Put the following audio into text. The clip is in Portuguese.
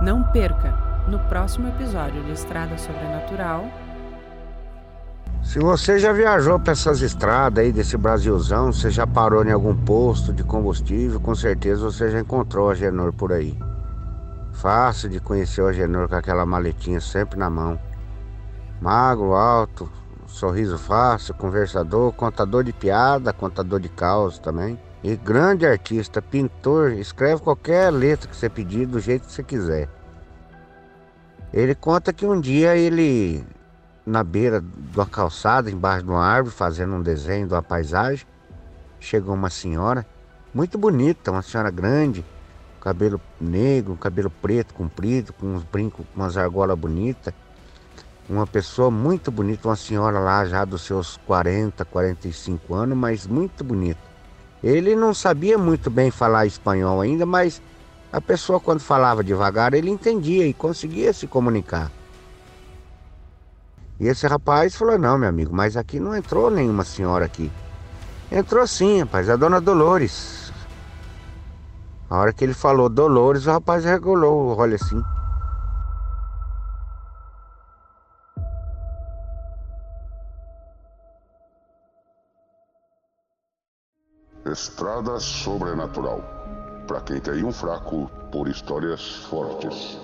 Não perca no próximo episódio de Estrada Sobrenatural. Se você já viajou para essas estradas aí desse Brasilzão, você já parou em algum posto de combustível, com certeza você já encontrou o Agenor por aí. Fácil de conhecer o Agenor com aquela maletinha sempre na mão. Magro, alto, sorriso fácil, conversador, contador de piada, contador de caos também. E grande artista, pintor, escreve qualquer letra que você pedir do jeito que você quiser. Ele conta que um dia ele, na beira de uma calçada, embaixo de uma árvore, fazendo um desenho de uma paisagem, chegou uma senhora, muito bonita, uma senhora grande, cabelo negro, cabelo preto comprido, com uns brincos, com umas argolas bonitas. Uma pessoa muito bonita, uma senhora lá já dos seus 40, 45 anos, mas muito bonita. Ele não sabia muito bem falar espanhol ainda, mas a pessoa quando falava devagar ele entendia e conseguia se comunicar. E esse rapaz falou: Não, meu amigo, mas aqui não entrou nenhuma senhora aqui. Entrou sim, rapaz, a dona Dolores. A hora que ele falou Dolores, o rapaz regulou olha assim. Estrada Sobrenatural. Para quem tem um fraco por histórias fortes.